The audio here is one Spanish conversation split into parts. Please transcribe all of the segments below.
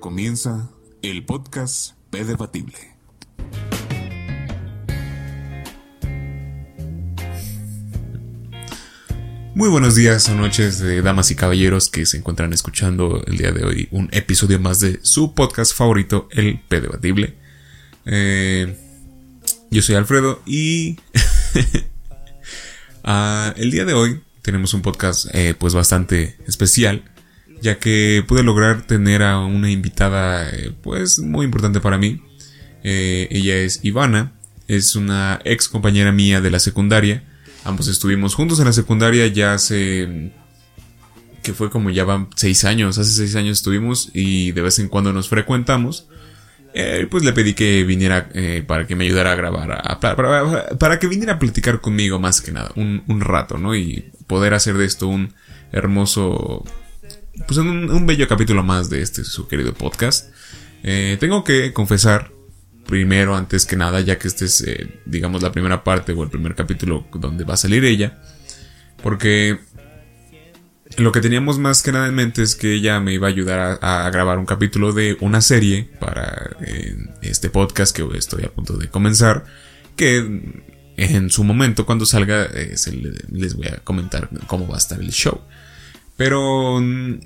comienza el podcast P Debatible. Muy buenos días o noches damas y caballeros que se encuentran escuchando el día de hoy un episodio más de su podcast favorito, el P Debatible. Eh, yo soy Alfredo y ah, el día de hoy tenemos un podcast eh, pues bastante especial ya que pude lograr tener a una invitada eh, pues muy importante para mí. Eh, ella es Ivana, es una ex compañera mía de la secundaria. Ambos estuvimos juntos en la secundaria ya hace... que fue como ya van seis años, hace seis años estuvimos y de vez en cuando nos frecuentamos. Eh, pues le pedí que viniera para que me ayudara a grabar, para, que viniera a platicar conmigo más que nada, un rato, ¿no? Y poder hacer de esto un hermoso pues un, un bello capítulo más de este su querido podcast. Eh, tengo que confesar, primero, antes que nada, ya que este es, eh, digamos, la primera parte o el primer capítulo donde va a salir ella, porque lo que teníamos más que nada en mente es que ella me iba a ayudar a, grabar un capítulo de una serie para eh, este podcast que estoy a punto de comenzar, que en su momento, cuando salga, les voy a comentar cómo va a estar el show. Pero mm,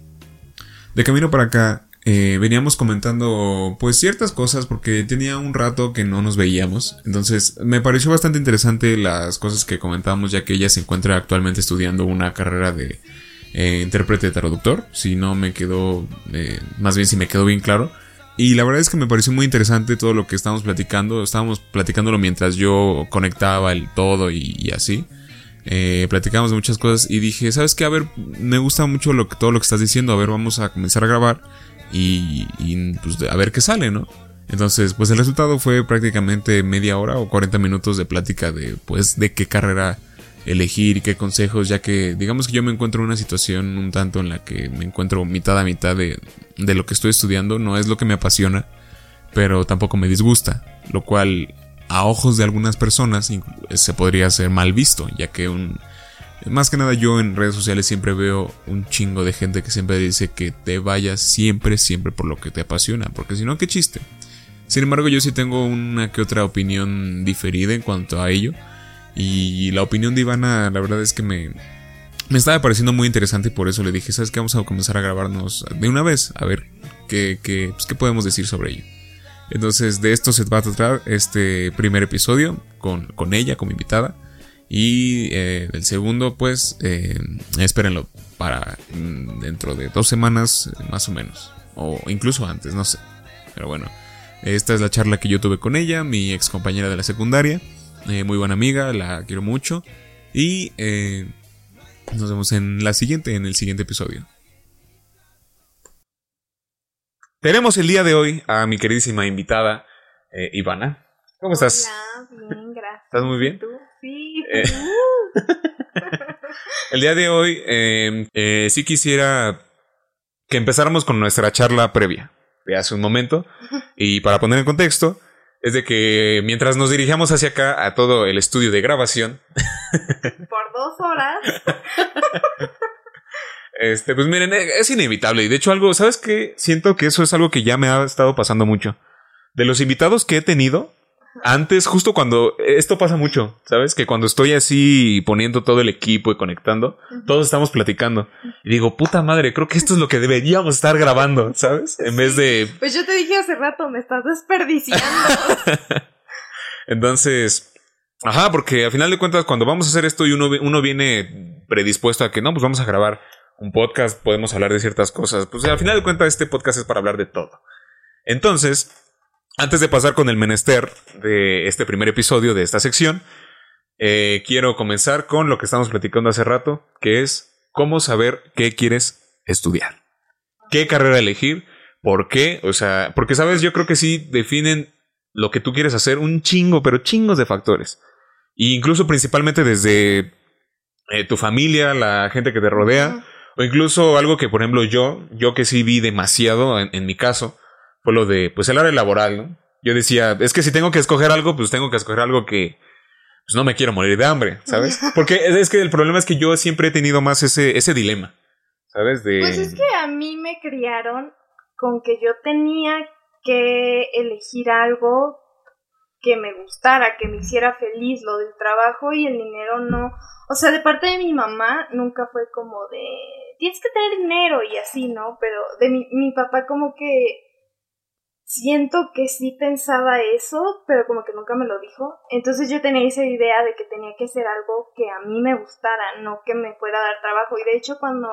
de camino para acá, eh, veníamos comentando pues ciertas cosas porque tenía un rato que no nos veíamos. Entonces me pareció bastante interesante las cosas que comentábamos ya que ella se encuentra actualmente estudiando una carrera de eh, intérprete traductor. Si no me quedó, eh, más bien si me quedó bien claro. Y la verdad es que me pareció muy interesante todo lo que estábamos platicando. Estábamos platicándolo mientras yo conectaba el todo y así. Eh, platicamos de muchas cosas y dije, ¿sabes qué? A ver, me gusta mucho lo que, todo lo que estás diciendo, a ver, vamos a comenzar a grabar y, pues a ver qué sale, ¿no? Entonces, pues el resultado fue prácticamente media hora o 40 minutos de plática de, pues, de qué carrera elegir y qué consejos, ya que digamos que yo me encuentro en una situación un tanto en la que me encuentro mitad a mitad de, de lo que estoy estudiando, no es lo que me apasiona, pero tampoco me disgusta, lo cual a ojos de algunas personas se podría ser mal visto, ya que un... Más que nada yo en redes sociales siempre veo un chingo de gente que siempre dice que te vayas siempre, siempre por lo que te apasiona, porque si no, qué chiste. Sin embargo, yo sí tengo una que otra opinión diferida en cuanto a ello. Y la opinión de Ivana, la verdad es que me, me estaba pareciendo muy interesante y por eso le dije, ¿sabes qué? Vamos a comenzar a grabarnos de una vez, a ver qué, qué, pues, qué podemos decir sobre ello. Entonces de esto se va a tratar este primer episodio con, con ella como invitada. Y eh, el segundo, pues, eh, espérenlo para mm, dentro de dos semanas más o menos. O incluso antes, no sé. Pero bueno, esta es la charla que yo tuve con ella, mi ex compañera de la secundaria. Eh, muy buena amiga, la quiero mucho. Y eh, nos vemos en la siguiente, en el siguiente episodio. Tenemos el día de hoy a mi queridísima invitada, eh, Ivana. ¿Cómo estás? Bien, gracias. ¿Estás muy bien? ¿Tú? Sí. Eh, el día de hoy em, eh, sí quisiera que empezáramos con nuestra charla previa de hace un momento. Y para poner en contexto, es de que mientras nos dirigíamos hacia acá a todo el estudio de grabación. Por dos horas. Este, pues miren, eh, es inevitable. Y de hecho, algo, ¿sabes qué? Siento que eso es algo que ya me ha estado pasando mucho. De los invitados que he tenido, antes, justo cuando. Esto pasa mucho, ¿sabes? Que cuando estoy así poniendo todo el equipo y conectando, todos estamos platicando. Y digo, puta madre, creo que esto es lo que deberíamos estar grabando, ¿sabes? En vez de. Pues yo te dije hace rato, me estás desperdiciando. Entonces. Ajá, porque al final de cuentas, cuando vamos a hacer esto y uno, uno viene predispuesto a que no, pues vamos a grabar un podcast, podemos hablar de ciertas cosas. Pues al final de cuentas, este podcast es para hablar de todo. Entonces, antes de pasar con el menester de este primer episodio de esta sección, eh, quiero comenzar con lo que estamos platicando hace rato, que es cómo saber qué quieres estudiar. ¿Qué carrera elegir? ¿Por qué? O sea, porque sabes, yo creo que sí definen lo que tú quieres hacer un chingo, pero chingos de factores. E incluso principalmente desde eh, tu familia, la gente que te rodea, o incluso algo que, por ejemplo, yo, yo que sí vi demasiado en, mi caso, fue lo de, pues, el área laboral, ¿no? Yo decía, es que si tengo que escoger algo, pues tengo que escoger algo que, pues no me quiero morir de hambre, ¿sabes? Porque es que el problema es que yo siempre he tenido más ese, ese dilema, ¿sabes? De... Pues es que a mí me criaron con que yo tenía que elegir algo que me gustara, que me hiciera feliz, lo del trabajo y el dinero no. O sea, de parte de mi mamá nunca fue como de, tienes que tener dinero y así, ¿no? Pero de mi, mi papá como que siento que sí pensaba eso, pero como que nunca me lo dijo. Entonces yo tenía esa idea de que tenía que ser algo que a mí me gustara, no que me fuera a dar trabajo. Y de hecho cuando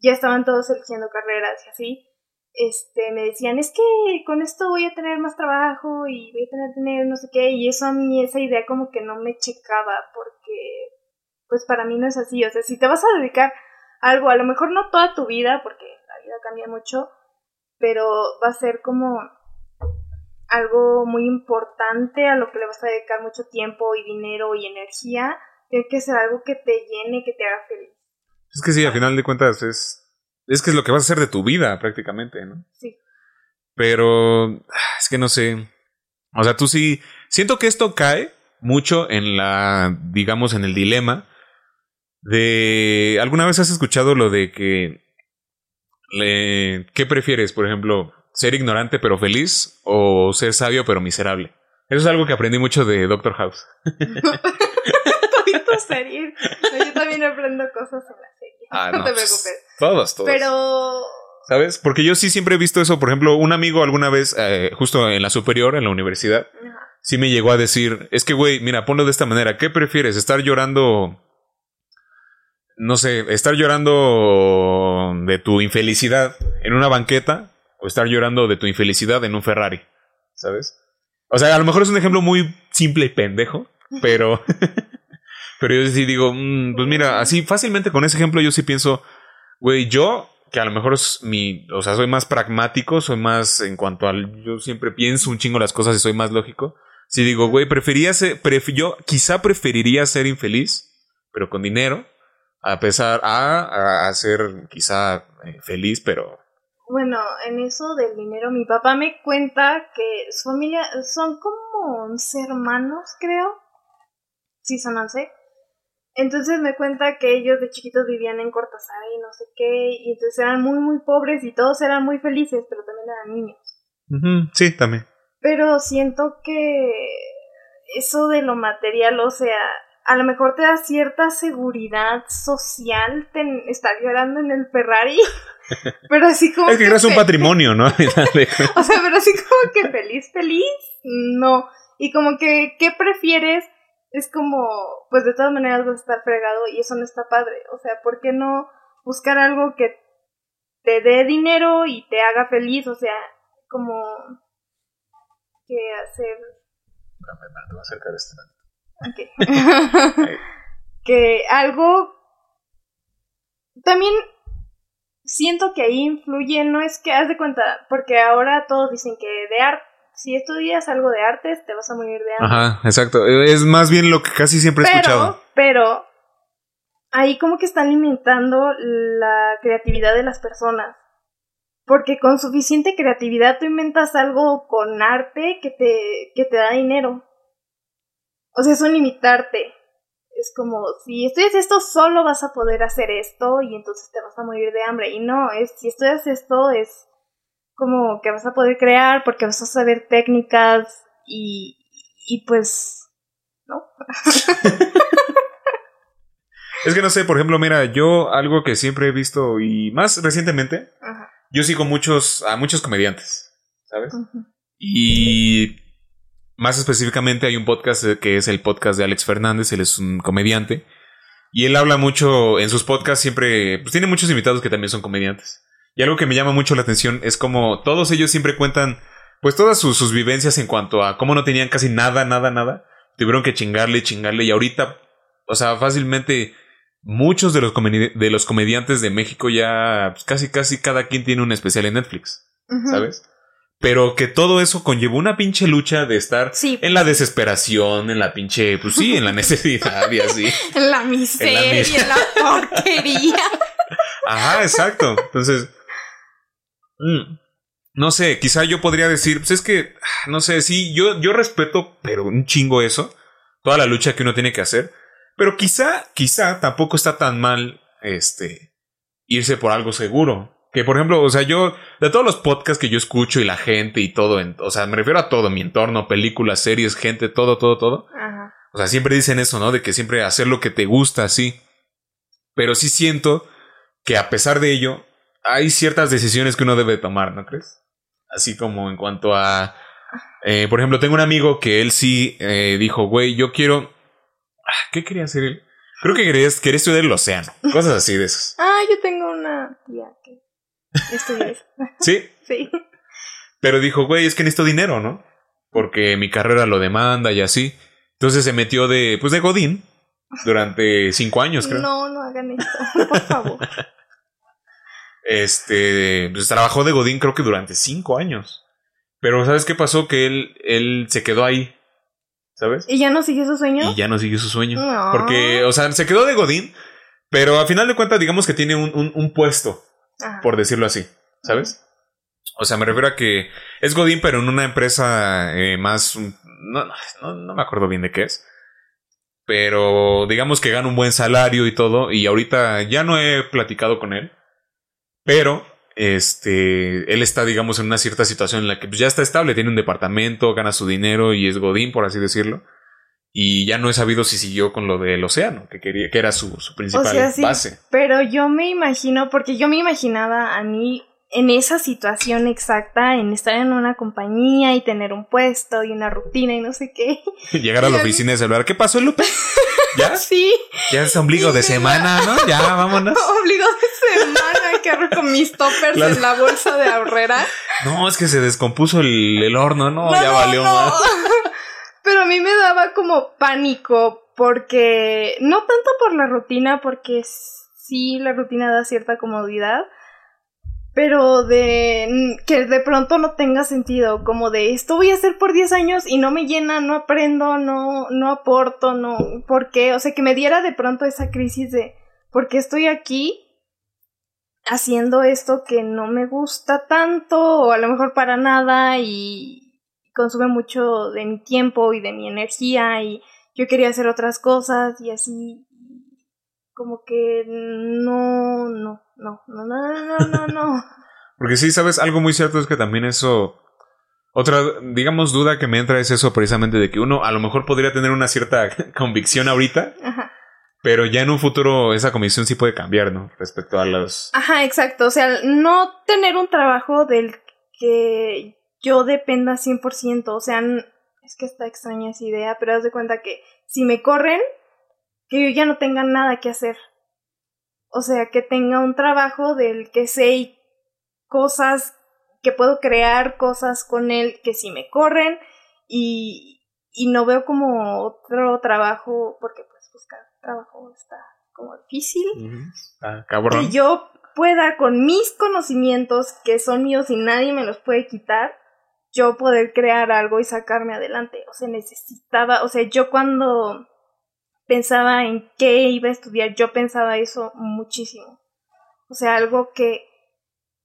ya estaban todos eligiendo carreras y así, este, me decían, es que con esto voy a tener más trabajo y voy a tener dinero, no sé qué, y eso a mí, esa idea como que no me checaba, porque, pues para mí no es así, o sea, si te vas a dedicar algo, a lo mejor no toda tu vida, porque la vida cambia mucho, pero va a ser como algo muy importante a lo que le vas a dedicar mucho tiempo y dinero y energía, tiene que ser algo que te llene, que te haga feliz. Es que sí, al final de cuentas es. Es que es lo que vas a hacer de tu vida, prácticamente, ¿no? Sí. Pero. Es que no sé. O sea, tú sí. Siento que esto cae mucho en la. digamos, en el dilema. De. ¿Alguna vez has escuchado lo de que. Le, ¿Qué prefieres, por ejemplo? ¿Ser ignorante pero feliz? ¿O ser sabio pero miserable? Eso es algo que aprendí mucho de Doctor House. Todito serie. No, yo también aprendo cosas en la serie. Ah, no, no, te pues, preocupes. Todos, todos. Pero ¿Sabes? Porque yo sí siempre he visto eso. Por ejemplo, un amigo alguna vez, eh, justo en la superior, en la universidad, ajá, sí me llegó a decir, es que, güey, mira, ponlo de esta manera. ¿Qué prefieres? ¿Estar llorando? No sé, estar llorando de tu infelicidad en una banqueta o estar llorando de tu infelicidad en un Ferrari. ¿Sabes? O sea, a lo mejor es un ejemplo muy simple y pendejo, pero... pero yo sí digo, mm, pues mira, así fácilmente con ese ejemplo yo sí pienso, güey, yo que a lo mejor mi, o sea, soy más pragmático, soy más en cuanto al, yo siempre pienso un chingo las cosas y soy más lógico. Si digo, güey, prefería ser, pref- yo quizá preferiría ser infeliz, pero con dinero, a pesar a, a, a ser quizá eh, feliz, pero Bueno, en eso del dinero, mi papá me cuenta que su familia son como 11 hermanos, creo. Sí, son 11. Entonces me cuenta que ellos de chiquitos vivían en Cortázar y no sé qué, y entonces eran muy, muy pobres y todos eran muy felices, pero también eran niños. Sí, también. Pero siento que eso de lo material, o sea, a lo mejor te da cierta seguridad social ten- estar llorando en el Ferrari, pero así como Es que creas un fe- patrimonio, ¿no? O sea, pero así como que feliz, feliz, no. Y como que, ¿qué prefieres? Es como, pues de todas maneras vas a estar fregado y eso no está padre. O sea, ¿por qué no buscar algo que te dé dinero y te haga feliz? O sea, como que hacer voy a acercar este. Ok. que algo también siento que ahí influye, no es que haz de cuenta, porque ahora todos dicen que de arte, si estudias algo de artes, te vas a morir de hambre. Ajá, exacto. Es más bien lo que casi siempre he escuchado. pero ahí como que están limitando la creatividad de las personas. Porque con suficiente creatividad tú inventas algo con arte que te, que te da dinero. O sea, eso limitarte. Es como, si estudias esto, solo vas a poder hacer esto y entonces te vas a morir de hambre. Y no, es, si estudias esto, es como que vas a poder crear porque vas a saber técnicas y, y pues, ¿no? Es que no sé, por ejemplo, mira, yo algo que siempre he visto y más recientemente, Ajá. yo sigo muchos a muchos comediantes, ¿sabes? Y más específicamente hay un podcast que es el podcast de Alex Fernández, él es un comediante y él habla mucho en sus podcasts siempre, pues tiene muchos invitados que también son comediantes. Y algo que me llama mucho la atención es como todos ellos siempre cuentan pues todas sus, sus vivencias en cuanto a cómo no tenían casi nada, nada, nada. Tuvieron que chingarle, chingarle y ahorita, o sea, fácilmente muchos de los, comedi- de los comediantes de México ya pues, casi, casi cada quien tiene un especial en Netflix. ¿sabes? Pero que todo eso conllevó una pinche lucha de estar Sí. en la desesperación, en la pinche, pues sí, en la necesidad y así. En la miseria, en mis- la porquería. Ajá, exacto. Entonces, mm, no sé, quizá yo podría decir, pues es que, no sé, sí, yo, yo respeto, pero un chingo eso, toda la lucha que uno tiene que hacer, pero quizá, quizá tampoco está tan mal, este, irse por algo seguro, Que por ejemplo, o sea, yo, de todos los podcasts que yo escucho y la gente y todo, en- o sea, me refiero a todo, mi entorno, películas, series, gente, todo, todo, todo. Ajá. O sea, siempre dicen eso, ¿no? De que siempre hacer lo que te gusta, sí. Pero sí siento que a pesar de ello, hay ciertas decisiones que uno debe tomar, ¿no crees? Así como en cuanto a... eh, por ejemplo, tengo un amigo que él sí eh, dijo, güey, yo quiero... Ah, ¿Qué quería hacer él? Creo que quería, quería estudiar el océano. Cosas así de esos. Ah, yo tengo una tía que estudia eso. Sí, Sí. pero dijo, güey, es que necesito dinero, ¿no? Porque mi carrera lo demanda y así. Entonces se metió de, pues de Godín durante cinco años, creo. No, no hagan esto, por favor. Este, pues trabajó de Godín creo que durante cinco años. Pero ¿sabes qué pasó? Que él, él se quedó ahí, ¿sabes? ¿Y ya no sigue su sueño? Y ya no siguió su sueño. No. Porque, o sea, se quedó de Godín, pero a final de cuentas digamos que tiene un, un- un puesto, Ajá. por decirlo así, ¿sabes? O sea, me refiero a que es Godín, pero en una empresa eh, más... No, no, no me acuerdo bien de qué es. Pero digamos que gana un buen salario y todo. Y ahorita ya no he platicado con él. Pero este, él está, digamos, en una cierta situación en la que pues, ya está estable, tiene un departamento, gana su dinero y es Godín, por así decirlo. Y ya no he sabido si siguió con lo del océano, que quería, que era su, su principal O sea, sí, base. pero yo me imagino, porque yo me imaginaba a mí en esa situación exacta, en estar en una compañía y tener un puesto y una rutina y no sé qué. Llegar a la oficina de celular. ¿Qué pasó, Lupe? ¿Ya? Sí, Ya es ombligo de semana, ¿no? Ya, vámonos. obligó de semana que hago con mis toppers en la bolsa de ahorrera. No, es que se descompuso el, el horno, no, ya no, valió. no. más. Pero a mí me daba como pánico porque no tanto por la rutina, porque sí la rutina da cierta comodidad, pero de que de pronto no tenga sentido, como de esto voy a hacer por 10 años y no me llena, no aprendo, no no aporto, no, ¿por qué? O sea, que me diera de pronto esa crisis de ¿por qué estoy aquí? haciendo esto que no me gusta tanto o a lo mejor para nada y consume mucho de mi tiempo y de mi energía y yo quería hacer otras cosas y así como que no, no, no, no, no, no, no, no. Porque sí, sabes, algo muy cierto es que también eso... Otra, digamos, duda que me entra es eso precisamente de que uno a lo mejor podría tener una cierta convicción ahorita, Ajá. pero ya en un futuro esa convicción sí puede cambiar, ¿no? Respecto a los... Ajá, exacto. O sea, no tener un trabajo del que yo dependa 100%. O sea, es que está extraña esa idea, pero haz de cuenta que si me corren, que yo ya no tenga nada que hacer. O sea que tenga un trabajo del que sé y cosas que puedo crear cosas con él que si me corren y, y no veo como otro trabajo porque pues buscar trabajo está como difícil. Ah, cabrón. que yo pueda con mis conocimientos que son míos y nadie me los puede quitar yo poder crear algo y sacarme adelante. O sea necesitaba o sea yo cuando pensaba en qué iba a estudiar yo pensaba eso muchísimo. O sea algo que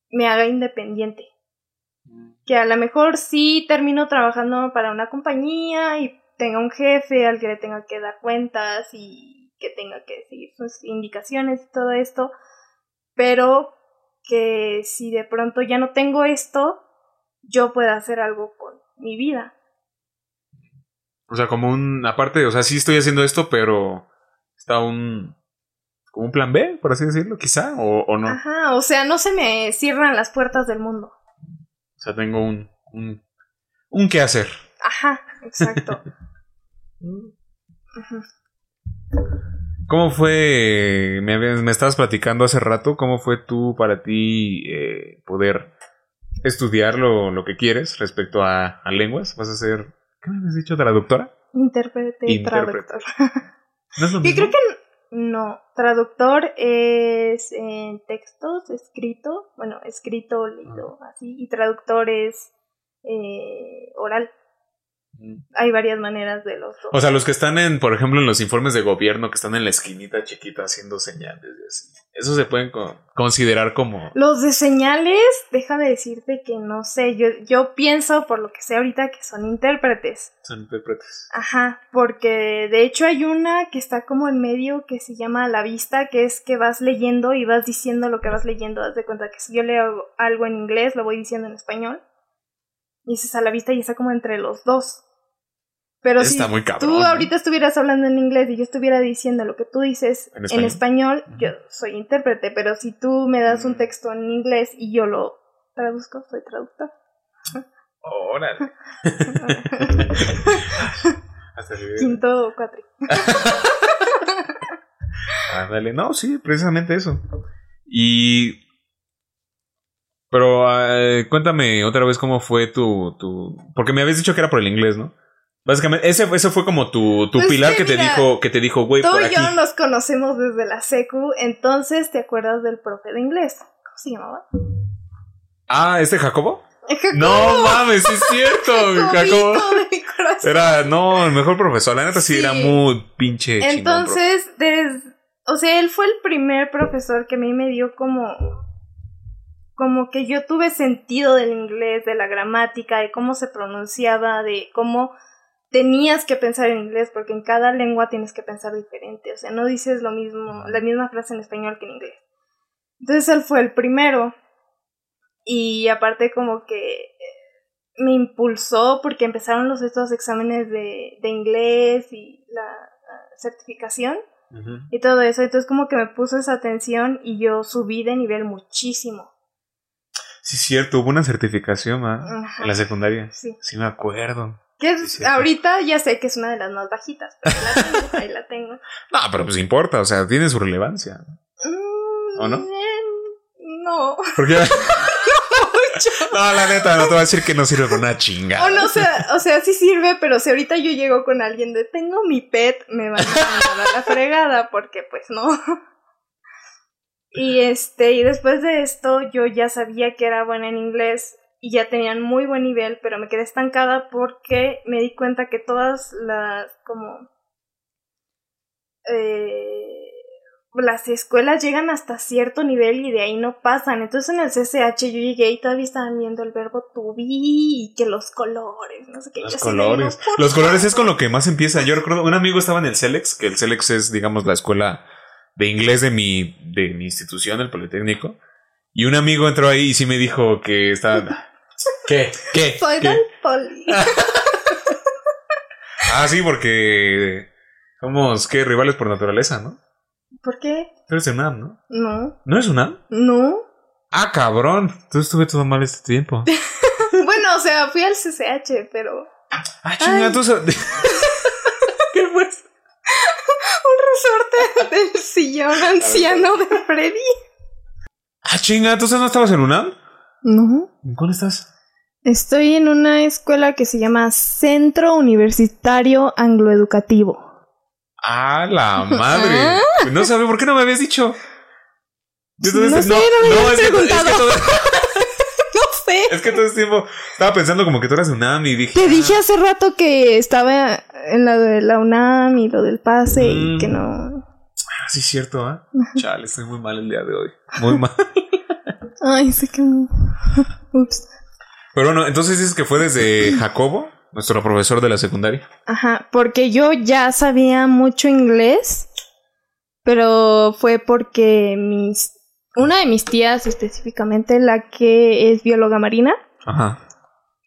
me haga independiente. Que a lo mejor sí termino trabajando para una compañía y tenga un jefe al que le tenga que dar cuentas y que tenga que seguir sus indicaciones y todo esto, pero que si de pronto ya no tengo esto, yo pueda hacer algo con mi vida. O sea, como un. Aparte, o sea, sí estoy haciendo esto, pero. Está un. Como un plan B, por así decirlo, quizá, o, o no. Ajá, o sea, no se me cierran las puertas del mundo. O sea, tengo un. Un, un qué hacer. Ajá, exacto. ¿Cómo fue? Me estabas platicando hace rato, ¿cómo fue tú para ti eh, poder estudiar lo, lo que quieres respecto a, a lenguas? ¿Vas a ser, qué me habías dicho, traductora? Intérprete y Intérprete. traductor. ¿No es lo Yo mismo? creo que no. Traductor es en textos, escrito, bueno, escrito, leído, así, y traductor es eh, oral. Hay varias maneras de los dos. O sea, los que están en, por ejemplo, en los informes de gobierno, que están en la esquinita chiquita haciendo señales y así. Eso se pueden co- considerar como... Los de señales, déjame decirte que no sé, yo, yo pienso por lo que sé ahorita que son intérpretes. Son intérpretes. Ajá, porque de hecho hay una que está como en medio que se llama la vista, que es que vas leyendo y vas diciendo lo que vas leyendo. Haz de cuenta que si yo leo algo en inglés, lo voy diciendo en español. Y esa es a la vista y está como entre los dos. Pero Está si muy cabrón, tú ahorita estuvieras hablando en inglés y yo estuviera diciendo lo que tú dices En en español. yo soy intérprete, pero si tú me das Mm. un texto en inglés y yo lo traduzco, soy traductor. Órale. Quinto o cuatri. Ándale, no, sí, precisamente eso. Y. Pero eh, cuéntame otra vez cómo fue tu, tu. Porque me habías dicho que era por el inglés, ¿no? Básicamente, ese, ese fue como tu, tu Pues pilar que que te mira, dijo, que te dijo, güey, Tú por y aquí. yo nos conocemos desde la secu, entonces te acuerdas del profe de inglés. ¿Cómo se llamaba? Ah, ¿este Jacobo? Jacobo. No mames, sí es cierto, Jacobo. Era, no, el mejor profesor. La neta sí, Sí. era muy pinche chingón. Entonces, des- o sea, él fue el primer profesor que a mí me dio como como que yo tuve sentido del inglés, de la gramática, de cómo se pronunciaba, de cómo tenías que pensar en inglés, porque en cada lengua tienes que pensar diferente, o sea, no dices lo mismo, la misma frase en español que en inglés. Entonces él fue el primero y aparte como que me impulsó porque empezaron los estos exámenes de, de inglés y la, la certificación Ujú. y todo eso. Entonces como que me puso esa atención y yo subí de nivel muchísimo. Sí, cierto, hubo una certificación. En la secundaria. Sí. Sí, me acuerdo. Que es- ahorita ya sé que es una de las más bajitas, pero la tengo, ahí la tengo. No, pero pues importa, o sea, tiene su relevancia. Mm, ¿O no? eh, No. Porque. no, la neta, no te voy a decir que no sirve para una chingada. O no, o sea, o sea, sí sirve, pero si ahorita yo llego con alguien de tengo mi pet, me van a mandar a la fregada, porque pues no. Y este, y después de esto, yo ya sabía que era buena en inglés y ya tenían muy buen nivel, pero me quedé estancada porque me di cuenta que todas las como eh, las escuelas llegan hasta cierto nivel y de ahí no pasan. Entonces en el CCH yo llegué y todavía estaban viendo el verbo to be y que los colores, no sé qué. Los Yo colores. "No, por Los colores es favor". con lo que más empieza. Yo recuerdo, un amigo estaba en el CELEX, que el CELEX es, digamos, la escuela de inglés de mi, de mi institución, el Politécnico. Y un amigo entró ahí y sí me dijo que estaba. ¿Qué? ¿Qué? Soy ¿Qué? del poli. Ah, sí, porque somos, ¿qué? Rivales por naturaleza, ¿no? ¿Por qué? Tú eres UNAM, ¿no? No, ¿No eres UNAM? no. Ah, cabrón. Tú estuve todo mal este tiempo. Bueno, o sea, fui al CCH, pero Ah, chinga, Ay. tú. sa- ¿Qué fue? Resorte del sillón anciano de Freddy. Ah, chinga, ¿tú no estabas en UNAM? No. ¿En cuál estás? Estoy en una escuela que se llama Centro Universitario Angloeducativo. Ah, la madre. No sabía por qué no me habías dicho. Todo No sé, no me habías es, que, es, que preguntado. todo, No sé. es que todo este tiempo estaba pensando como que tú eras UNAM y dije. Te dije hace rato que estaba en la de la UNAM y lo del pase y Mm. que no. Ah, sí, es cierto, ¿ah? Chale, estoy muy mal el día de hoy. Muy mal. Ay, sé que. Ups. Pero bueno, entonces dices que fue desde Jacobo, nuestro profesor de la secundaria. Ajá, porque yo ya sabía mucho inglés, pero fue porque mis una de mis tías específicamente, la que es bióloga marina, Ajá.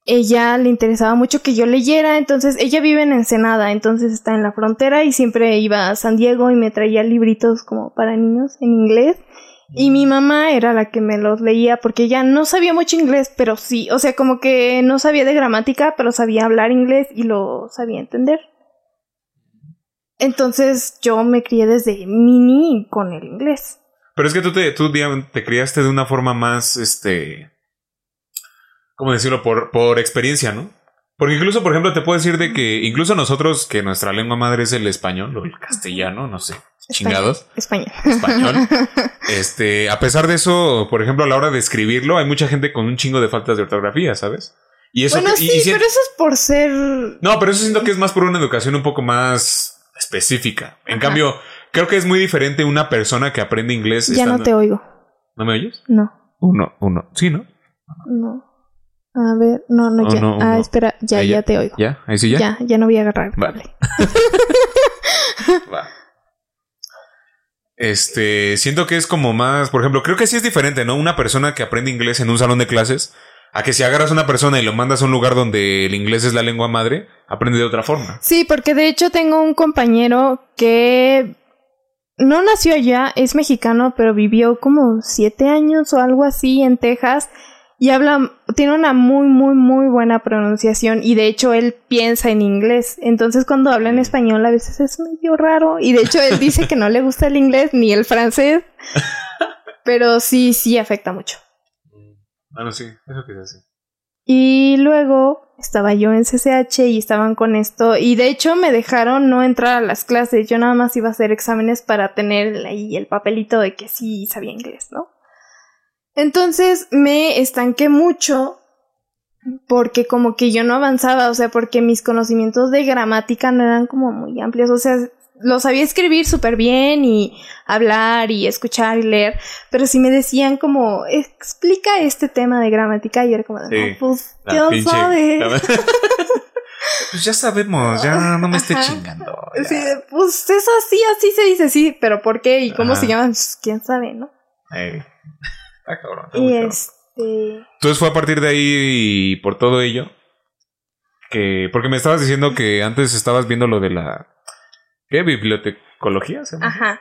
ella le interesaba mucho que yo leyera, entonces ella vive en Ensenada, entonces está en la frontera y siempre iba a San Diego y me traía libritos como para niños en inglés. Y mi mamá era la que me los leía porque ella no sabía mucho inglés, pero sí, o sea, como que no sabía de gramática, pero sabía hablar inglés y lo sabía entender. Entonces yo me crié desde mini con el inglés. Pero es que tú te, tú, digamos, te criaste de una forma más, este, ¿cómo decirlo? Por, por experiencia, ¿no? Porque incluso, por ejemplo, te puedo decir de que incluso nosotros, que nuestra lengua madre es el español o el castellano, no sé, chingados, Español. español. Este, a pesar de eso, por ejemplo, a la hora de escribirlo, hay mucha gente con un chingo de faltas de ortografía, ¿sabes? Y eso bueno, que- y- sí, y si- pero eso es por ser. No, pero eso siento que es más por una educación un poco más específica. En Ajá. cambio, creo que es muy diferente una persona que aprende inglés. Ya no te oigo. ¿No me oyes? No, Uno, uno. Sí, ¿no? no. A ver, no, no, Oh, ya. no, ah, espera, ya, Ahí ya, ya. te oigo. ¿Ya? ¿Ahí sí ya? Ya, ya no voy a agarrar. Vale. Va. Este, siento que es como más, por ejemplo, creo que sí es diferente, ¿no? Una persona que aprende inglés en un salón de clases, a que si agarras a una persona y lo mandas a un lugar donde el inglés es la lengua madre, aprende de otra forma. Sí, porque de hecho tengo un compañero que no nació allá, es mexicano, pero vivió como siete años o algo así en Texas y habla, tiene una muy, muy, muy buena pronunciación y de hecho él piensa en inglés. Entonces cuando habla en español a veces es medio raro y de hecho él dice que no le gusta el inglés ni el francés, pero sí, sí afecta mucho. Ah, no, sí, eso que es así. Y luego estaba yo en CCH y estaban con esto. Y de hecho me dejaron no entrar a las clases. Yo nada más iba a hacer exámenes para tener ahí el papelito de que sí sabía inglés, ¿no? Entonces me estanqué mucho porque como que yo no avanzaba, o sea, porque mis conocimientos de gramática no eran como muy amplios, o sea, lo sabía escribir súper bien y hablar y escuchar y leer, pero si me decían como, explica este tema de gramática y era como, Sí, no, pues, ¿qué sabe? pues ya sabemos, ya no me esté chingando. Sí, pues es así, así se dice, sí, pero ¿por qué? ¿Y cómo Ajá. se llama? Pues, ¿Quién sabe, no? Está cabrón, Y este... Entonces fue a partir de ahí y por todo ello que porque me estabas diciendo que antes estabas viendo lo de la ¿qué bibliotecología? se llama? Ajá.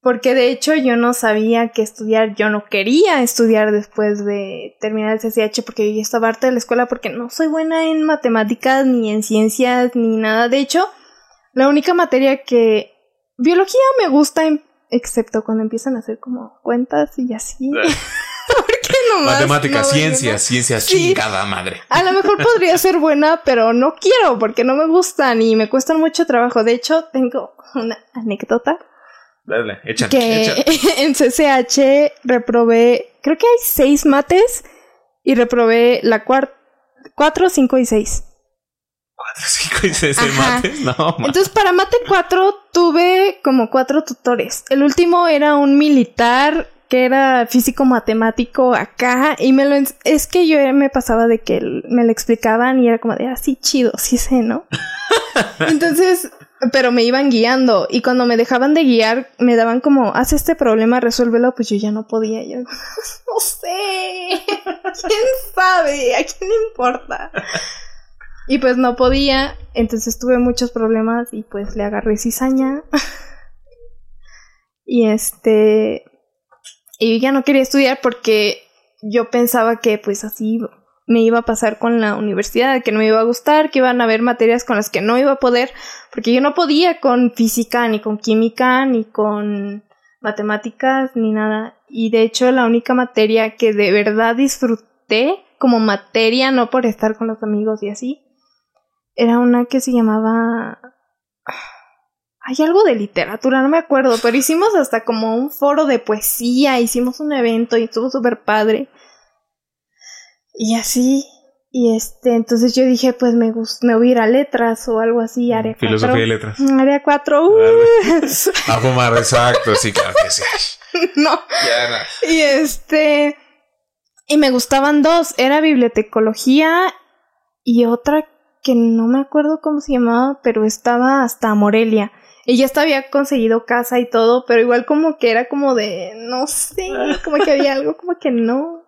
Porque de hecho yo no sabía qué estudiar, yo no quería estudiar después de terminar el CCH porque yo ya estaba harta de la escuela porque no soy buena en matemáticas ni en ciencias ni nada. De hecho, la única materia que... Biología me gusta, en- excepto cuando empiezan a hacer como cuentas y así. nomás Matemáticas, no ciencias, ciencias, Sí. chingada madre. A lo mejor podría ser buena, pero no quiero porque no me gustan y me cuestan mucho trabajo. De hecho, tengo una anécdota Dale, échale, que échale. en CCH reprobé, creo que hay seis mates y reprobé la cuarta, cuatro, cinco y seis. Cuatro, cinco y seis Ajá. mates. No, ma. Entonces para mate 4 tuve como cuatro tutores. El último era un militar que era físico matemático acá y me lo es que yo me pasaba de que me lo explicaban y era como de así chido, sí sé, ¿no? Entonces, pero me iban guiando y cuando me dejaban de guiar me daban como haz este problema, resuélvelo, pues yo ya no podía, yo no sé. ¿Quién sabe? ¿A quién le importa? Y pues no podía, entonces tuve muchos problemas y pues le agarré cizaña. y este. Y yo ya no quería estudiar porque yo pensaba que pues así me iba a pasar con la universidad, que no me iba a gustar, que iban a haber materias con las que no iba a poder, porque yo no podía con física, ni con química, ni con matemáticas, ni nada. Y de hecho la única materia que de verdad disfruté como materia, no por estar con los amigos y así, era una que se llamaba... Hay algo de literatura, no me acuerdo, pero hicimos hasta como un foro de poesía, hicimos un evento y estuvo súper padre. Y así, y este, entonces yo dije, pues me, gus- me voy a ir a letras o algo así, área cuatro. Filosofía y letras. Área 4, A fumar, exacto, sí, claro que sí. no. Ya. Y este. Y me gustaban dos. Era bibliotecología y otra que no me acuerdo cómo se llamaba, pero estaba hasta Morelia. Ella hasta había conseguido casa y todo, pero igual como que era como de, no sé, como que había algo como que no.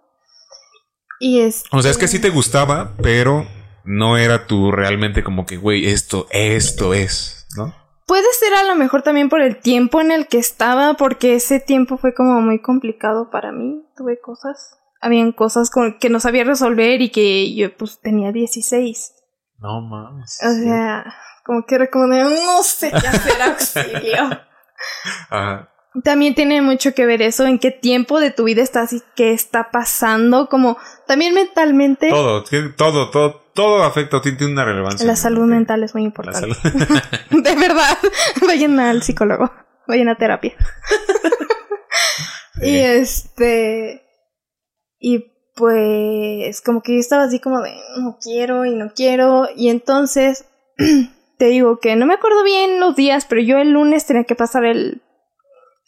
Y es... O sea, es que sí te gustaba, pero no era tú realmente como que, güey, esto, esto es, ¿no? Puede ser a lo mejor también por el tiempo en el que estaba, porque ese tiempo fue como muy complicado para mí. Tuve cosas, habían cosas con, que no sabía resolver y que yo pues tenía 16. No mames. O sea, como que era como de, no sé qué hacer, auxilio. Ajá. También tiene mucho que ver eso, en qué tiempo de tu vida estás y qué está pasando, como también mentalmente. Todo, todo, todo, todo afecta, tiene una relevancia. La salud mental es muy importante. De verdad, vayan al psicólogo, vayan a terapia. Y este. Y pues como que yo estaba así como de no quiero y no quiero. Y entonces te digo que no me acuerdo bien los días, pero yo el lunes tenía que pasar el,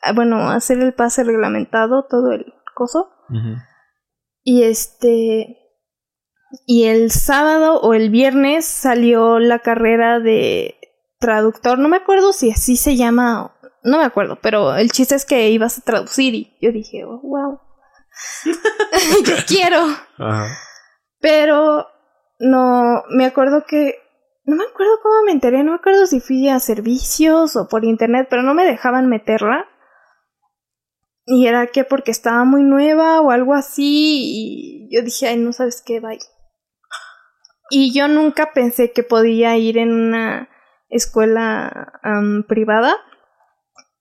ah, bueno, hacer el pase reglamentado, todo el coso. Y este, y el sábado o el viernes salió la carrera de traductor, no me acuerdo si así se llama, no me acuerdo, pero el chiste es que ibas a traducir y yo dije, oh, wow, yo quiero. Pero no, me acuerdo que, no me acuerdo cómo me enteré, no me acuerdo si fui a servicios o por internet, pero no me dejaban meterla. Y era que porque estaba muy nueva o algo así, y yo dije, ay, no sabes qué, bye. Y yo nunca pensé que podía ir en una escuela privada.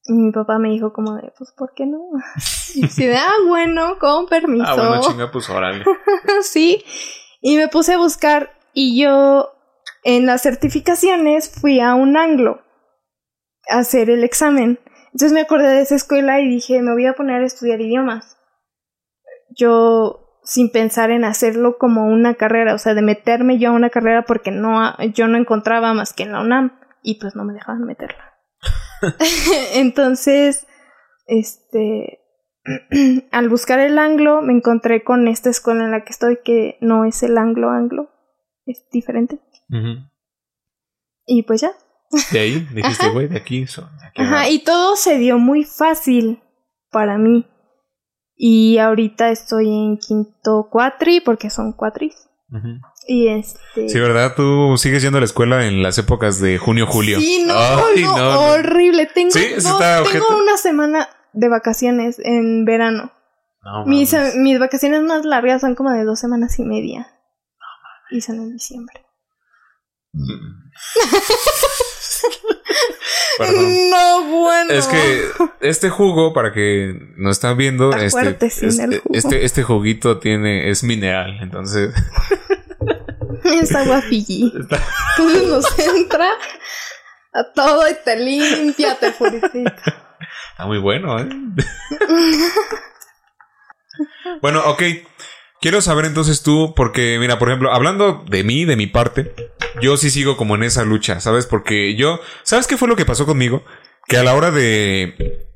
Y mi papá me dijo como de, pues, ¿por qué no? y si de, ah, bueno, con permiso. Ah, bueno, chinga, pues, órale. sí. Y me puse a buscar y yo en las certificaciones fui a un anglo a hacer el examen. Entonces me acordé de esa escuela y dije, me voy a poner a estudiar idiomas. Yo sin pensar en hacerlo como una carrera, o sea, de meterme yo a una carrera porque no yo no encontraba más que en la UNAM y pues no me dejaban meterla. Entonces, este al buscar el anglo me encontré con esta escuela en la que estoy que no es el anglo anglo, es diferente. Y pues ya. De ahí dijiste, güey, de aquí son. Ajá, y todo se dio muy fácil para mí. Y ahorita estoy en quinto cuatri porque son cuatris. Y este. Sí, ¿verdad? Tú sigues yendo a la escuela en las épocas de junio, julio. Sí, no, no, horrible. Tengo, tengo una semana de vacaciones en verano. mis, mis vacaciones más largas son como de dos semanas y media. y son en diciembre. No, bueno. Es que este jugo, para que no están viendo, este, este, este, juguito tiene, es mineral, entonces. Es agua Fiji. Nos entra a todo y te limpia, te purifica. Está muy bueno, ¿eh? bueno, ok. Quiero saber entonces tú, porque mira, por ejemplo, hablando de mí, de mi parte, yo sí sigo como en esa lucha, ¿sabes? Porque yo, ¿sabes qué fue lo que pasó conmigo? Que a la hora de...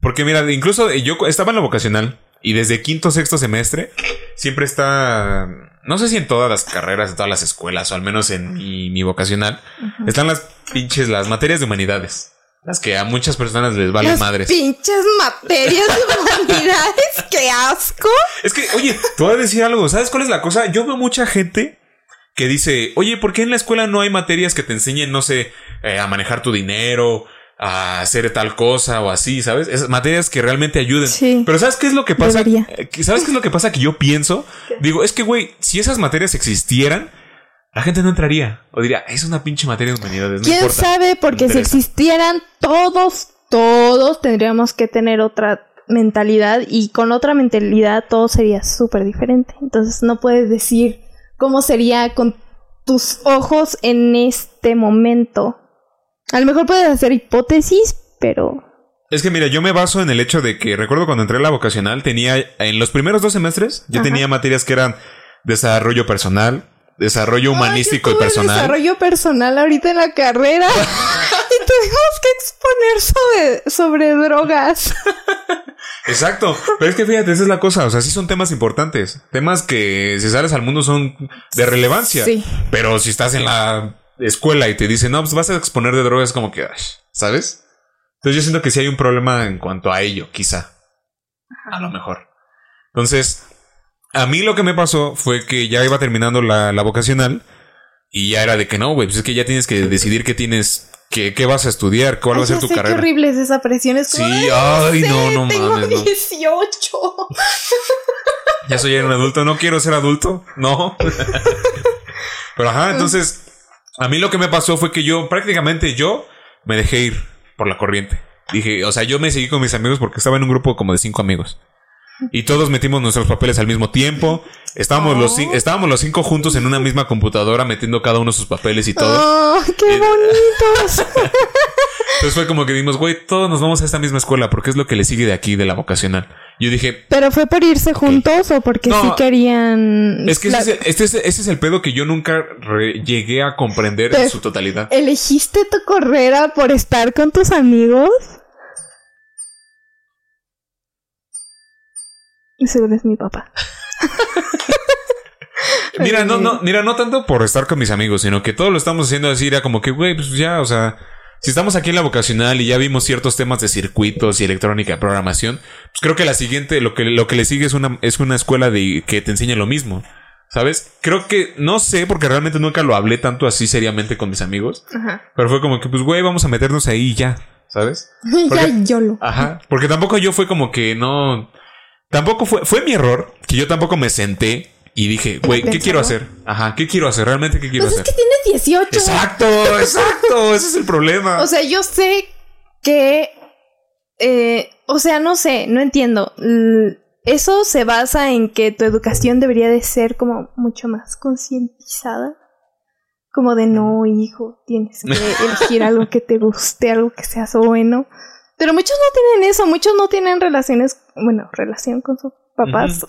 Porque mira, incluso yo estaba en la vocacional y desde quinto, sexto semestre siempre está, no sé si en todas las carreras, en todas las escuelas, o al menos en mi, vocacional, están las pinches, las materias de humanidades. Las que a muchas personas les valen madres. Pinches materias de humanidades, qué asco. Es que, oye, te voy a decir algo. ¿Sabes cuál es la cosa? Yo veo mucha gente que dice, oye, ¿por qué en la escuela no hay materias que te enseñen, no sé, eh, a manejar tu dinero, a hacer tal cosa o así, ¿sabes? Es materias que realmente ayuden. Sí, Pero ¿sabes qué es lo que pasa? Eh, ¿Sabes qué es lo que pasa que yo pienso? Digo, es que, güey, si esas materias existieran, la gente no entraría. O diría, es una pinche materia de humanidades. ¿Quién sabe? Porque si existieran todos, todos tendríamos que tener otra mentalidad y con otra mentalidad todo sería súper diferente. Entonces no puedes decir cómo sería con tus ojos en este momento. A lo mejor puedes hacer hipótesis, pero... Es que mira, yo me baso en el hecho de que recuerdo cuando entré a la vocacional tenía, en los primeros dos semestres, yo tenía materias que eran desarrollo personal, desarrollo humanístico y personal. Desarrollo personal ahorita en la carrera. y tuvimos que exponer sobre, sobre drogas. Exacto. Pero es que fíjate, esa es la cosa. O sea, sí son temas importantes. Temas que si sales al mundo son de relevancia. Sí. Pero si estás en la escuela y te dicen, no, pues vas a exponer de drogas, como que, ¿sabes? Entonces yo siento que sí hay un problema en cuanto a ello, quizá. A lo mejor. Entonces, a mí lo que me pasó fue que ya iba terminando la, vocacional y ya era de que no, güey, pues es que ya tienes que decidir qué tienes, qué, qué vas a estudiar, cuál va a ser tu carrera. Qué horrible es esa presión. Es sí, ay, no, no tengo mames. 18. ya soy un adulto, no quiero ser adulto, no. Pero ajá, entonces, a mí lo que me pasó fue que yo, prácticamente yo, me dejé ir por la corriente. Dije, o sea, yo me seguí con mis amigos porque estaba en un grupo como de cinco amigos. Y todos metimos nuestros papeles al mismo tiempo. Estábamos, los, oh. estábamos los cinco juntos en una misma computadora metiendo cada uno sus papeles y todo. Oh, ¡Qué bonitos! Entonces fue como que dimos, güey, todos nos vamos a esta misma escuela porque es lo que le sigue de aquí, de la vocacional. Yo dije, ¿Pero fue por irse juntos o porque No, sí querían... es que la- ese, es el- este es, ese es el pedo que yo nunca llegué a comprender en Pero- su totalidad. ¿Elegiste tu carrera por estar con tus amigos? Seguro es mi papá. Mira, no, no, mira, no tanto por estar con mis amigos, sino que todo lo estamos haciendo así, era como que, güey, pues ya, o sea, si estamos aquí en la vocacional y ya vimos ciertos temas de circuitos y electrónica, programación, pues creo que la siguiente, lo que, lo que le sigue es una, es una escuela de que te enseña lo mismo. ¿Sabes? Creo que, no sé, porque realmente nunca lo hablé tanto así seriamente con mis amigos. Ajá. Pero fue como que, pues, güey, vamos a meternos ahí y ya. ¿Sabes? ya Porque- YOLO. Ajá. Porque tampoco yo fue como que no. Tampoco fue. Fue mi error que yo tampoco me senté y dije, güey, ¿qué quiero hacer? Ajá, ¿qué quiero hacer? Realmente, ¿qué quiero Pues es hacer? que tienes 18. Exacto, exacto. Ese es el problema. O sea, yo sé que. eh, o sea, no sé, no entiendo. Eso se basa en que tu educación debería de ser como mucho más concientizada. Como de no, hijo, tienes que elegir algo que te guste, algo que sea bueno. Pero muchos no tienen eso, muchos no tienen relaciones, bueno, relación con sus papás.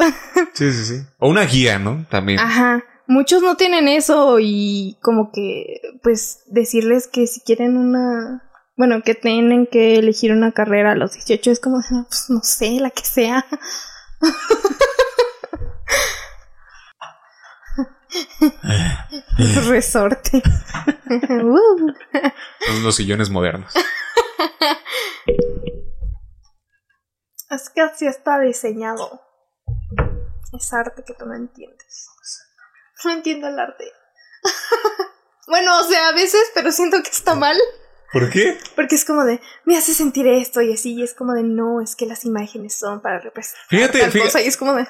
sí, sí, sí. O una guía, ¿no? También. Ajá. Muchos no tienen eso y como que, pues, decirles que si quieren una... Bueno, que tienen que elegir una carrera a los 18 es como, "Ah, pues, no sé, la que sea. Resorte. Uh. Son los sillones modernos. Es que así está diseñado. Es arte que tú no entiendes. No entiendo el arte. bueno, o sea, a veces, pero siento que está mal. ¿Por qué? Porque es como de, me hace sentir esto y así, y es como de, no, es que las imágenes son para representar Fíjate, tal fíjate- cosa, y es como de...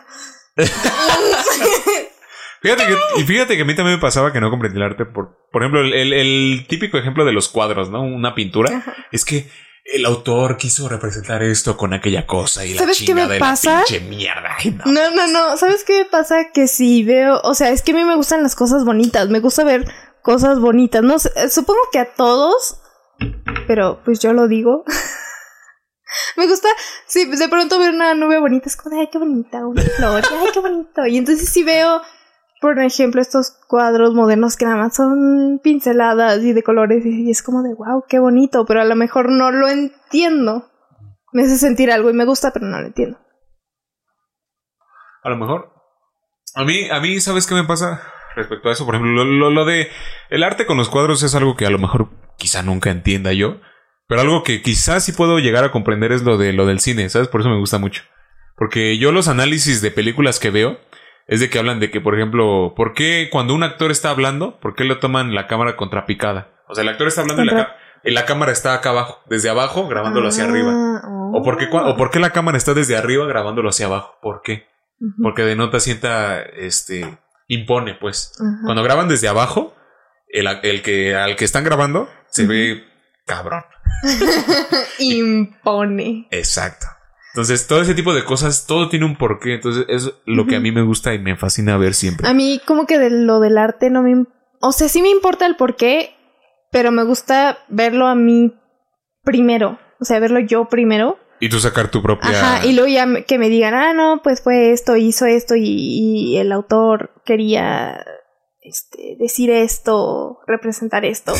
Fíjate que, y fíjate que a mí también me pasaba que no comprendí el arte. Por, por ejemplo, el, el- el típico ejemplo de los cuadros, ¿no? Una pintura. Ajá. Es que el autor quiso representar esto con aquella cosa y la ¿Sabes qué me de pasa? la pinche mierda. Ay, no. No, no, no, ¿sabes qué me pasa? Que si veo, o sea, es que a mí me gustan las cosas bonitas, me gusta ver cosas bonitas, no sé, supongo que a todos, pero pues yo lo digo. me gusta, si de pronto ver una nube bonita, es como ay, qué bonita, una flor, ay, qué bonito. Y entonces si veo, por ejemplo, estos cuadros modernos que nada más son pinceladas y de colores, y es como de, wow, qué bonito, pero a lo mejor no lo entiendo. Me hace sentir algo y me gusta, pero no lo entiendo. A lo mejor. A mí, a mí, ¿sabes qué me pasa respecto a eso? Por ejemplo, lo, lo- lo de el arte con los cuadros es algo que a lo mejor quizá nunca entienda yo. Pero algo que quizás sí puedo llegar a comprender es lo de lo del cine, ¿sabes? Por eso me gusta mucho. Porque yo los análisis de películas que veo es de que hablan de que, por ejemplo, ¿por qué cuando un actor está hablando, por qué le toman la cámara contrapicada? O sea, el actor está hablando y la, y cámara está acá abajo, desde abajo, grabándolo hacia arriba. Ah, ¿O por, qué, ¿O por qué la cámara está desde arriba grabándolo hacia abajo? ¿Por qué? Ujú. Porque denota, sienta, este, impone, pues. Cuando graban desde abajo, el, el que, al que están grabando se ve cabrón. Impone. Exacto. Entonces, todo ese tipo de cosas, todo tiene un porqué. Entonces, es lo que a mí me gusta y me fascina ver siempre. A mí como que de lo del arte no me... O sea, sí me importa el por qué, pero me gusta verlo a mí primero. O sea, verlo yo primero. Y tú sacar tu propia. Ajá, y luego ya que me digan, ah, no, pues fue esto, hizo esto y, y el autor quería este, decir esto, representar esto.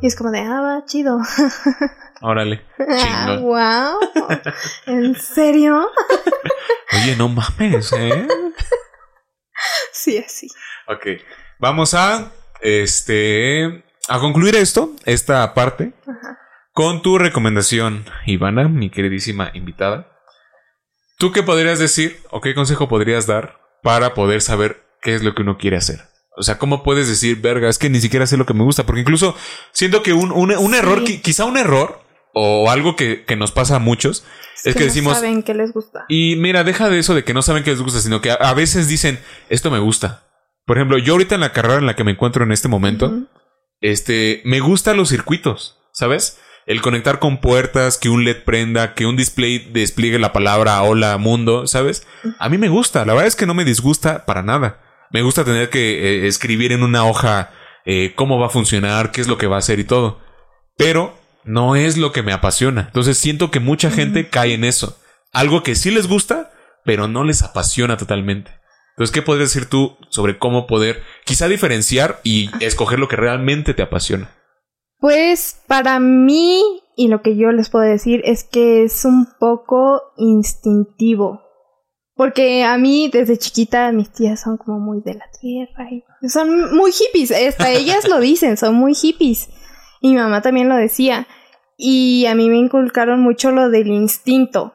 Y es como de, ah, va, chido. Órale. Ah, wow. ¿En serio? Oye, no mames, ¿eh? Sí, así. ok. Vamos a. Este. A concluir esto, esta parte. Ajá. Con tu recomendación, Ivana, mi queridísima invitada. ¿Tú qué podrías decir o qué consejo podrías dar para poder saber qué es lo que uno quiere hacer? O sea, ¿cómo puedes decir, verga, es que ni siquiera sé lo que me gusta? Porque incluso siento que un, un- un Sí. error, qui- quizá un error, o algo que, que nos pasa a muchos, es que, no decimos, saben qué les gusta. y mira, deja de eso de que no saben qué les gusta, sino que a, a veces dicen, esto me gusta. Por ejemplo, yo ahorita en la carrera en la que me encuentro en este momento, este, me gustan los circuitos, ¿sabes? El conectar con puertas, que un LED prenda, que un display despliegue la palabra hola mundo, ¿sabes? A mí me gusta, la verdad es que no me disgusta para nada. Me gusta tener que eh, escribir en una hoja eh, cómo va a funcionar, qué es lo que va a hacer y todo. Pero no es lo que me apasiona. Entonces siento que mucha gente cae en eso. Algo que sí les gusta, pero no les apasiona totalmente. Entonces, ¿qué podrías decir tú sobre cómo poder quizá diferenciar y escoger lo que realmente te apasiona? Pues para mí, y lo que yo les puedo decir es que es un poco instintivo. Porque a mí desde chiquita mis tías son como muy de la tierra y son muy hippies, hasta ellas lo dicen, son muy hippies. Y mi mamá también lo decía. Y a mí me inculcaron mucho lo del instinto.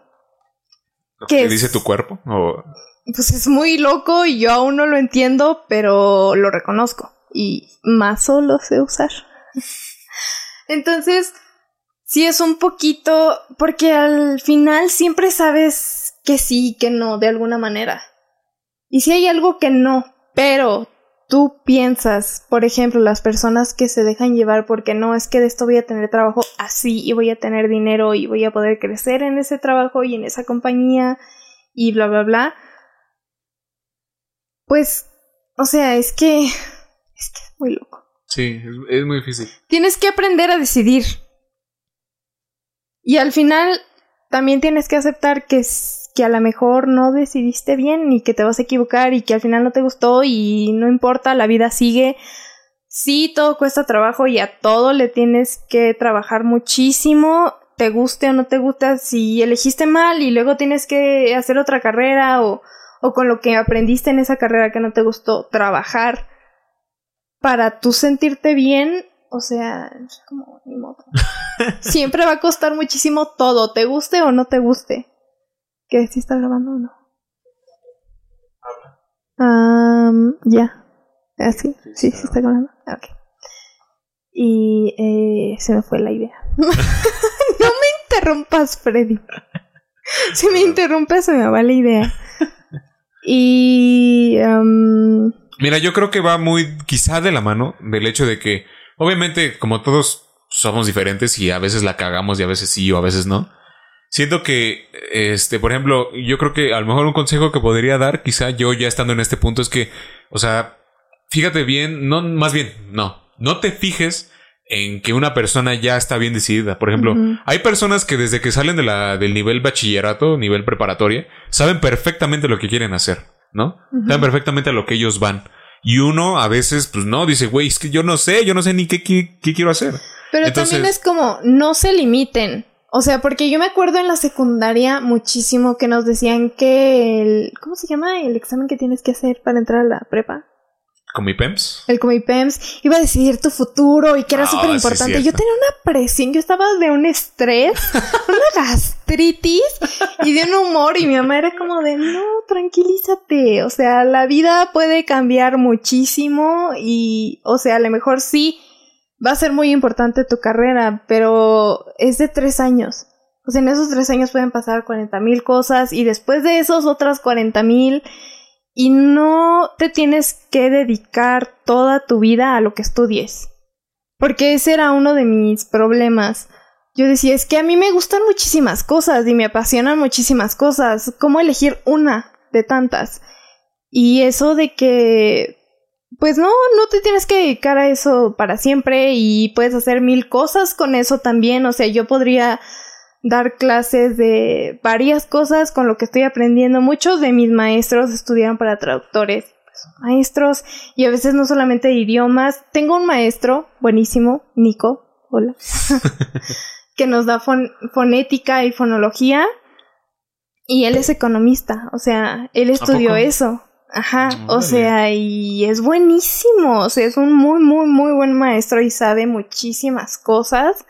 ¿Lo que dice tu cuerpo? Pues es muy loco y yo aún no lo entiendo, pero lo reconozco. Y más solo sé usar. Entonces, sí es un poquito, porque al final siempre sabes que sí, que no, de alguna manera. Y si hay algo que no, pero tú piensas, por ejemplo, las personas que se dejan llevar porque no es que de esto voy a tener trabajo así y voy a tener dinero y voy a poder crecer en ese trabajo y en esa compañía y bla, bla, bla. Pues, o sea, es que es que es muy loco. Sí, es, muy difícil. Tienes que aprender a decidir. Y al final también tienes que aceptar que, que a lo mejor no decidiste bien y que te vas a equivocar y que al final no te gustó y no importa, la vida sigue. Sí, todo cuesta trabajo y a todo le tienes que trabajar muchísimo, te guste o no te gusta, si elegiste mal y luego tienes que hacer otra carrera o, o con lo que aprendiste en esa carrera que no te gustó, trabajar para tú sentirte bien, o sea, como ni modo. Siempre va a costar muchísimo todo, te guste o no te guste. ¿Qué? ¿Si está grabando o no? Um, ya. ¿Así? ¿Ah, sí, sí está grabando. Ok. Y eh, se me fue la idea. no me interrumpas, Freddy. Si me interrumpes, se me va la idea. Y... Um, Mira, yo creo que va muy quizá de la mano del hecho de que, obviamente, como todos somos diferentes y a veces la cagamos y a veces sí o a veces no. Siento que, este, por ejemplo, yo creo que a lo mejor un consejo que podría dar, quizá yo ya estando en este punto, es que, o sea, fíjate bien, no, más bien, no, no te fijes en que una persona ya está bien decidida. Por ejemplo, hay personas que desde que salen de la, del nivel bachillerato, nivel preparatoria, saben perfectamente lo que quieren hacer. ¿no? Saben perfectamente a lo que ellos van. Y uno a veces, pues no, dice, güey, es que yo no sé, yo no sé ni qué, qué, quiero hacer. Pero también es como, no se limiten. O sea, porque yo me acuerdo en la secundaria muchísimo que nos decían que el, ¿cómo se llama? El examen que tienes que hacer para entrar a la prepa. ¿Comipems? El Comipems iba a decidir tu futuro y que era ah, súper importante. yo tenía una presión, yo estaba de un estrés, una gastritis y de un humor y mi mamá era como de, no, tranquilízate. O sea, la vida puede cambiar muchísimo y, o sea, a lo mejor sí va a ser muy importante tu carrera, pero es de tres años. O sea, en esos tres años pueden pasar 40 mil cosas y después de esos otras 40 mil y no te tienes que dedicar toda tu vida a lo que estudies. Porque ese era uno de mis problemas. Yo decía, es que a mí me gustan muchísimas cosas y me apasionan muchísimas cosas. ¿Cómo elegir una de tantas? Y eso de que, pues no, no te tienes que dedicar a eso para siempre y puedes hacer mil cosas con eso también. O sea, yo podría dar clases de varias cosas con lo que estoy aprendiendo. Muchos de mis maestros estudiaron para traductores, pues, maestros, y a veces no solamente de idiomas. Tengo un maestro buenísimo, Nico, hola, que nos da fonética y fonología. Y él es economista, o sea, él estudió eso. Ajá, o sea, y es buenísimo, o sea, es un muy, muy, muy buen maestro y sabe muchísimas cosas.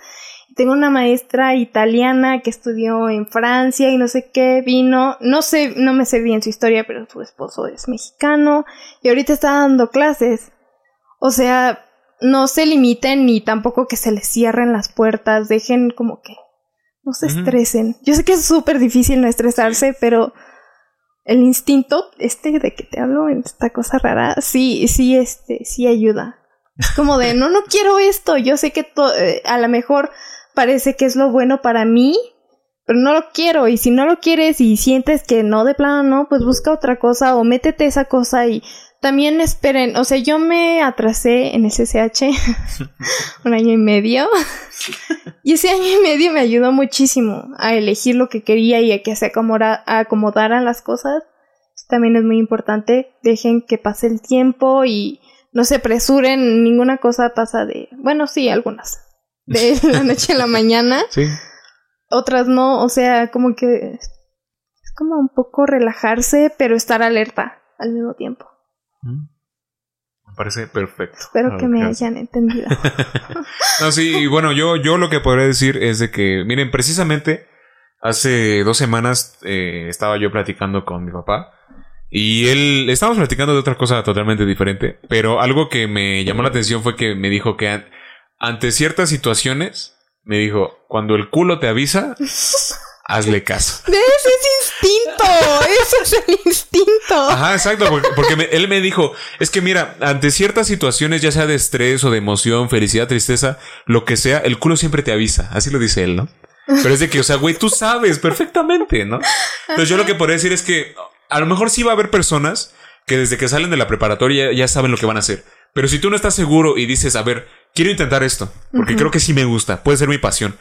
Tengo una maestra italiana que estudió en Francia y no sé qué, vino, no sé, no me sé bien su historia, pero su esposo es mexicano y ahorita está dando clases. O sea, no se limiten ni tampoco que se les cierren las puertas, dejen como que no se estresen. Yo sé que es súper difícil no estresarse, pero el instinto este de que te hablo en esta cosa rara, sí, sí, este, sí ayuda. Es como de, no, no quiero esto, yo sé que eh, a lo mejor parece que es lo bueno para mí, pero no lo quiero. Y si no lo quieres y sientes que no de plano no, pues busca otra cosa o métete esa cosa y también esperen, o sea, yo me atrasé en SSH un año y medio. y ese año y medio me ayudó muchísimo a elegir lo que quería y a que se acomodaran las cosas. También es muy importante. Dejen que pase el tiempo y no se apresuren. Ninguna cosa pasa de. Bueno, sí, algunas. De la noche a la mañana. Sí. Otras no. O sea, como que. Es como un poco relajarse, pero estar alerta al mismo tiempo. Me parece perfecto. Espero que me hayan entendido. no, sí, bueno, yo, yo lo que podría decir es de que, miren, precisamente hace dos semanas eh, estaba yo platicando con mi papá y él, estábamos platicando de otra cosa totalmente diferente, pero algo que me llamó la atención fue que me dijo que ante ciertas situaciones, me dijo, cuando el culo te avisa, hazle caso. Ese es instinto, ese es el instinto. Ajá, exacto, porque, él me dijo, es que mira, ante ciertas situaciones, ya sea de estrés o de emoción, felicidad, tristeza, lo que sea, el culo siempre te avisa, así lo dice él, ¿no? Pero es de que, o sea, güey, tú sabes perfectamente, ¿no? Entonces yo lo que podría decir es que a lo mejor sí va a haber personas que desde que salen de la preparatoria ya, saben lo que van a hacer. Pero si tú no estás seguro y dices, a ver, quiero intentar esto, porque creo que sí me gusta, puede ser mi pasión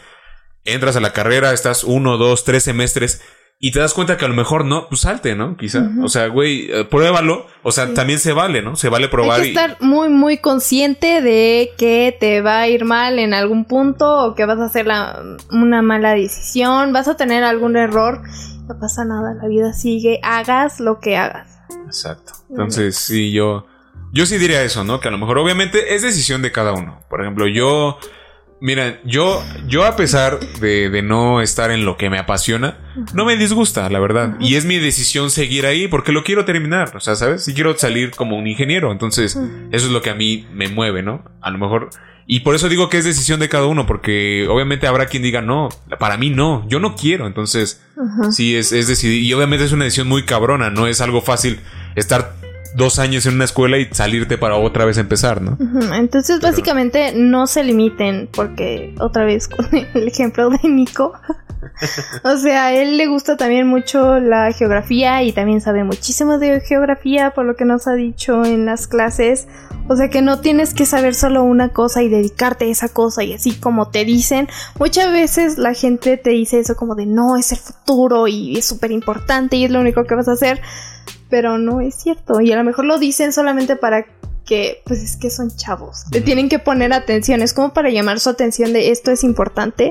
entras a la carrera, estás uno, dos, tres semestres y te das cuenta que a lo mejor no, pues salte, ¿no? Quizá. O sea, güey, eh, pruébalo. O sea, también se vale, ¿no? Se vale probar. Hay que estar muy, muy consciente de que te va a ir mal en algún punto o que vas a hacer una mala decisión, vas a tener algún error. No pasa nada, la vida sigue, hagas lo que hagas. Exacto. Entonces, sí, yo, yo sí diría eso, ¿no? Que a lo mejor, obviamente, es decisión de cada uno. Por ejemplo, yo Mira, yo, yo a pesar de, no estar en lo que me apasiona, no me disgusta, la verdad. Y es mi decisión seguir ahí porque lo quiero terminar. O sea, ¿sabes? Si quiero salir como un ingeniero. Entonces, eso es lo que a mí me mueve, ¿no? A lo mejor. Y por eso digo que es decisión de cada uno, porque obviamente habrá quien diga no, para mí no, yo no quiero. Entonces, sí, es, es decidir. Y obviamente es una decisión muy cabrona, no es algo fácil estar dos años en una escuela y salirte para otra vez empezar, ¿no? Entonces, básicamente, no se limiten, porque otra vez con el ejemplo de Nico. o sea, a él le gusta también mucho la geografía y también sabe muchísimo de geografía, por lo que nos ha dicho en las clases. O sea que no tienes que saber solo una cosa y dedicarte a esa cosa y así como te dicen. Muchas veces la gente te dice eso como de no, es el futuro y es súper importante y es lo único que vas a hacer pero no es cierto. Y a lo mejor lo dicen solamente para que, pues es que son chavos. Te tienen que poner atención. Es como para llamar su atención de esto es importante.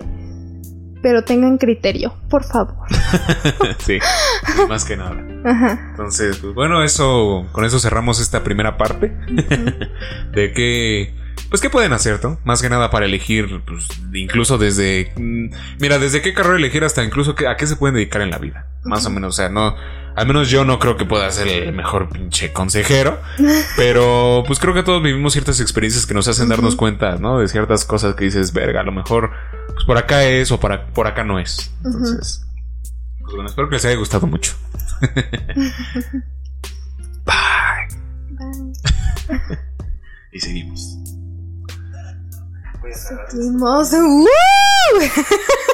Pero tengan criterio, por favor. sí, más que nada. Entonces, pues bueno, eso, con eso cerramos esta primera parte. de que pues qué pueden hacer, ¿no? Más que nada para elegir, pues, incluso desde, mm, mira, desde qué carrera elegir hasta incluso a qué se pueden dedicar en la vida, más o menos, o sea, no, al menos yo no creo que pueda ser el mejor pinche consejero, pero pues creo que todos vivimos ciertas experiencias que nos hacen darnos cuenta, ¿no? De ciertas cosas que dices, verga, a lo mejor, pues por acá es o para, por acá no es. Entonces, pues bueno, espero que les haya gustado mucho. Bye. Bye. y seguimos. Seguimos.